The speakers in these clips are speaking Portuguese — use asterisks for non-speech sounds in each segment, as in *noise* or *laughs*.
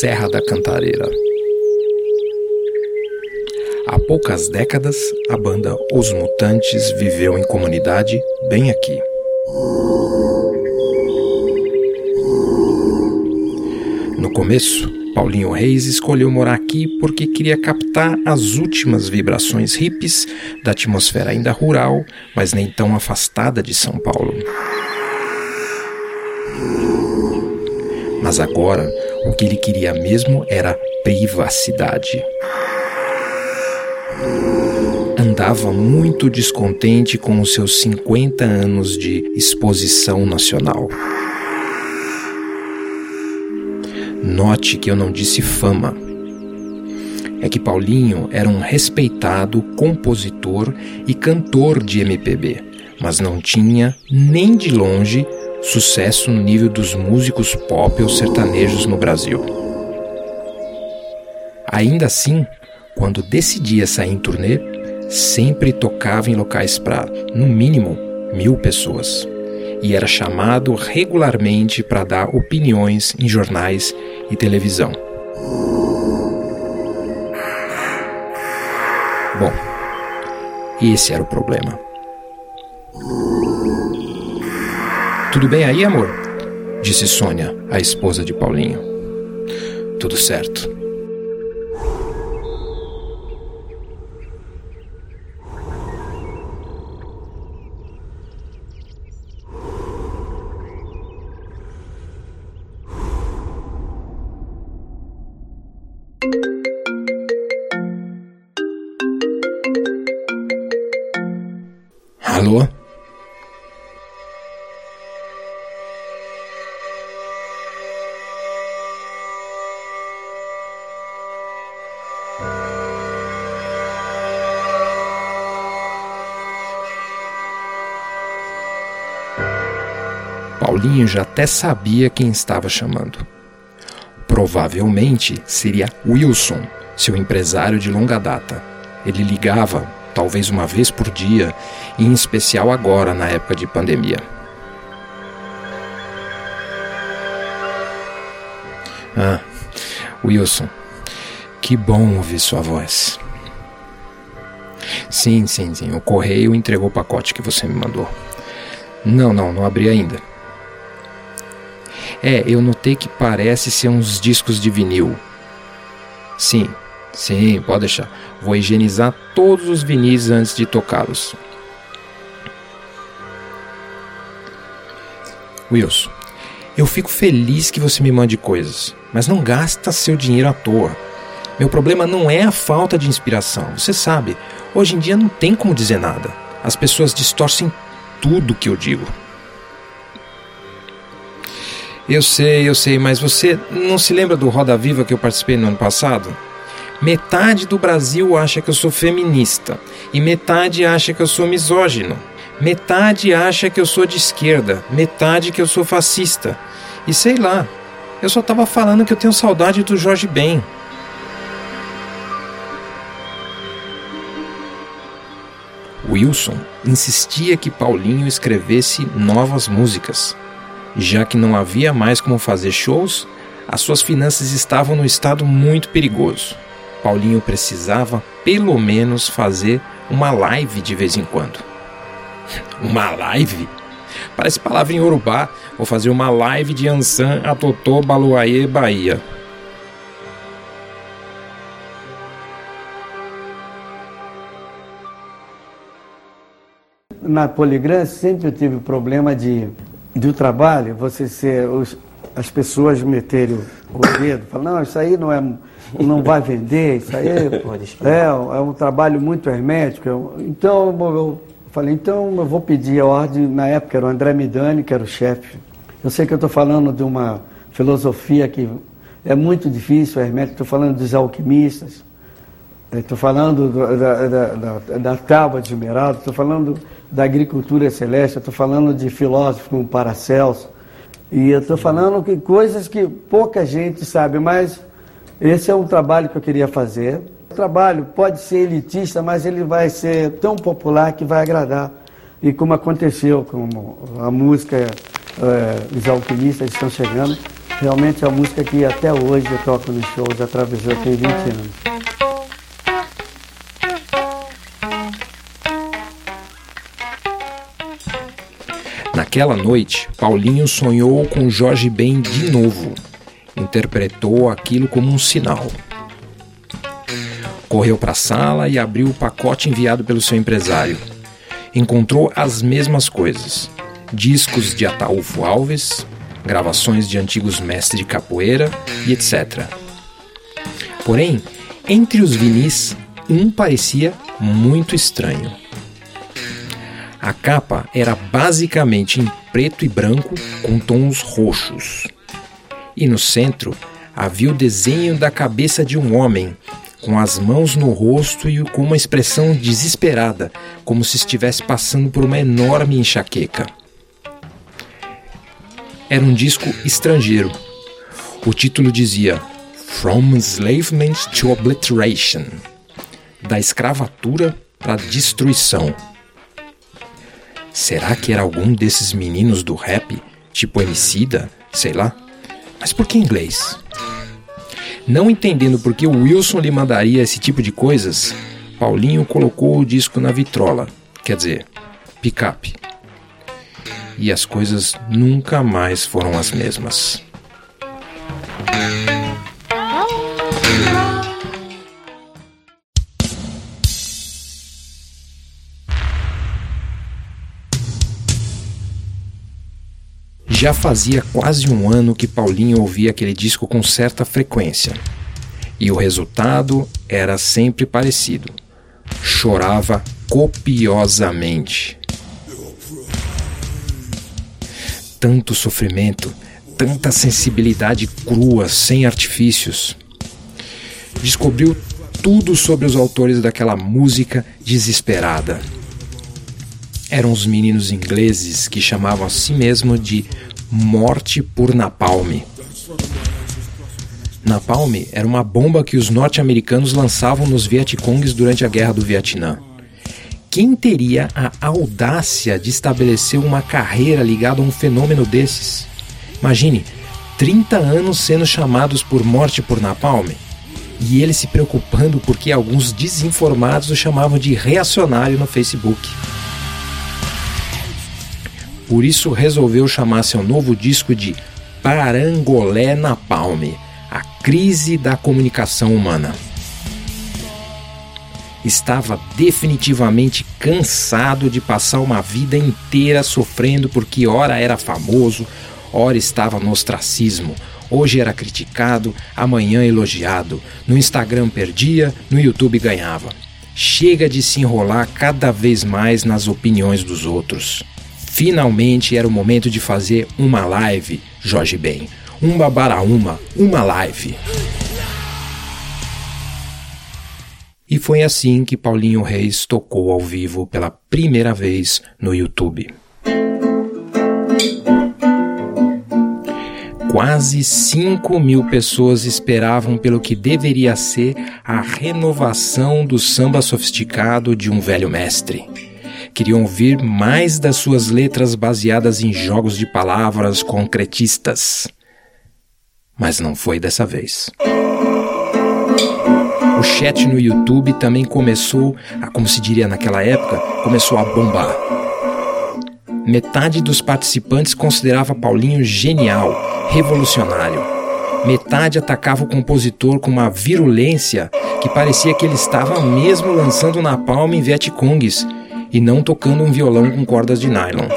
Serra da Cantareira. Há poucas décadas, a banda Os Mutantes viveu em comunidade bem aqui. No começo, Paulinho Reis escolheu morar aqui porque queria captar as últimas vibrações hippies da atmosfera ainda rural, mas nem tão afastada de São Paulo. Mas agora, o que ele queria mesmo era privacidade. Andava muito descontente com os seus 50 anos de exposição nacional. Note que eu não disse fama. É que Paulinho era um respeitado compositor e cantor de MPB, mas não tinha, nem de longe, sucesso no nível dos músicos pop ou sertanejos no Brasil. Ainda assim, quando decidia sair em turnê, sempre tocava em locais para, no mínimo, mil pessoas. E era chamado regularmente para dar opiniões em jornais e televisão. Bom, esse era o problema. Tudo bem aí, amor? Disse Sônia, a esposa de Paulinho. Tudo certo. Alô? Paulinho já até sabia quem estava chamando. Provavelmente seria Wilson, seu empresário de longa data. Ele ligava, talvez uma vez por dia, em especial agora, na época de pandemia. Ah, Wilson, que bom ouvir sua voz. Sim, sim, sim. O correio entregou o pacote que você me mandou. Não, não, não abri ainda. É, eu notei que parece ser uns discos de vinil. Sim, sim, pode deixar. Vou higienizar todos os vinis antes de tocá-los. Wilson, eu fico feliz que você me mande coisas, mas não gasta seu dinheiro à toa. Meu problema não é a falta de inspiração. Você sabe, hoje em dia não tem como dizer nada. As pessoas distorcem tudo que eu digo. Eu sei, eu sei, mas você não se lembra do Roda Viva que eu participei no ano passado? Metade do Brasil acha que eu sou feminista e metade acha que eu sou misógino. Metade acha que eu sou de esquerda, metade que eu sou fascista. E sei lá, eu só tava falando que eu tenho saudade do Jorge Ben. Wilson insistia que Paulinho escrevesse novas músicas. Já que não havia mais como fazer shows, as suas finanças estavam num estado muito perigoso. Paulinho precisava, pelo menos, fazer uma live de vez em quando. *laughs* Uma live? Parece palavra em Urubá. Vou fazer uma live de Ansan, Atotô, Baluaê, Bahia. Na Poligram sempre tive problema de do trabalho, você ser os, as pessoas meterem o, o dedo, falar, não, isso aí não é não vai vender, isso aí é, é um trabalho muito hermético. Então eu falei, então eu vou pedir a ordem, na época era o André Midani, que era o chefe. Eu sei que eu estou falando de uma filosofia que é muito difícil, hermético, estou falando dos alquimistas, estou falando do, da, da, da, da tábua de esmeralda, estou falando da agricultura celeste, estou falando de filósofos como Paracelso, e eu estou falando que coisas que pouca gente sabe, mas esse é um trabalho que eu queria fazer. O trabalho pode ser elitista, mas ele vai ser tão popular que vai agradar. E como aconteceu com a música, é, os alquimistas estão chegando, realmente é a música que até hoje eu toco nos shows, atravessou tem 20 anos. Naquela noite, Paulinho sonhou com Jorge Ben de novo. Interpretou aquilo como um sinal. Correu para a sala e abriu o pacote enviado pelo seu empresário. Encontrou as mesmas coisas: discos de Ataúfo Alves, gravações de antigos mestres de capoeira e etc. Porém, entre os vinis, um parecia muito estranho. A capa era basicamente em preto e branco com tons roxos. E no centro havia o desenho da cabeça de um homem, com as mãos no rosto e com uma expressão desesperada, como se estivesse passando por uma enorme enxaqueca. Era um disco estrangeiro. O título dizia From Enslavement to Obliteration Da escravatura para a destruição. Será que era algum desses meninos do rap, tipo Emicida, sei lá? Mas por que inglês? Não entendendo por que o Wilson lhe mandaria esse tipo de coisas, Paulinho colocou o disco na vitrola, quer dizer, picape e as coisas nunca mais foram as mesmas. Já fazia quase um ano que Paulinho ouvia aquele disco com certa frequência. E o resultado era sempre parecido. Chorava copiosamente. tanto sofrimento, tanta sensibilidade crua, sem artifícios. Descobriu tudo sobre os autores daquela música desesperada. Eram os meninos ingleses que chamavam a si mesmo de morte por napalm. Napalm era uma bomba que os norte-americanos lançavam nos Vietcongs durante a Guerra do Vietnã. Quem teria a audácia de estabelecer uma carreira ligada a um fenômeno desses? Imagine, 30 anos sendo chamados por morte por napalm e ele se preocupando porque alguns desinformados o chamavam de reacionário no Facebook. Por isso resolveu chamar seu novo disco de Parangolé Napalm, a crise da comunicação humana estava definitivamente cansado de passar uma vida inteira sofrendo porque ora era famoso, ora estava no ostracismo, hoje era criticado, amanhã elogiado, no Instagram perdia, no YouTube ganhava. Chega de se enrolar cada vez mais nas opiniões dos outros. Finalmente era o momento de fazer uma live, Jorge Ben. Um babaraúma, uma live. E foi assim que Paulinho Reis tocou ao vivo pela primeira vez no YouTube. Quase 5 mil pessoas esperavam pelo que deveria ser a renovação do samba sofisticado de um velho mestre. Queriam ouvir mais das suas letras baseadas em jogos de palavras concretistas. Mas não foi dessa vez. O chat no YouTube também começou, a, como se diria naquela época, começou a bombar. Metade dos participantes considerava Paulinho genial, revolucionário. Metade atacava o compositor com uma virulência que parecia que ele estava mesmo lançando na palma em Vietcongues e não tocando um violão com cordas de nylon.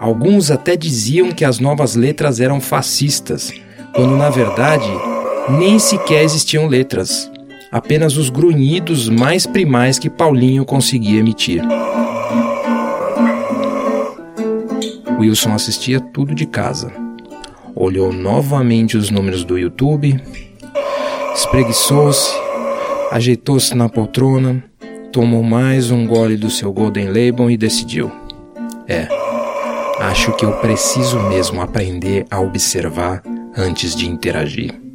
Alguns até diziam que as novas letras eram fascistas, quando na verdade nem sequer existiam letras, apenas os grunhidos mais primais que Paulinho conseguia emitir. Wilson assistia tudo de casa. Olhou novamente os números do YouTube, espreguiçou-se, ajeitou-se na poltrona, tomou mais um gole do seu Golden Label e decidiu: É, acho que eu preciso mesmo aprender a observar antes de interagir.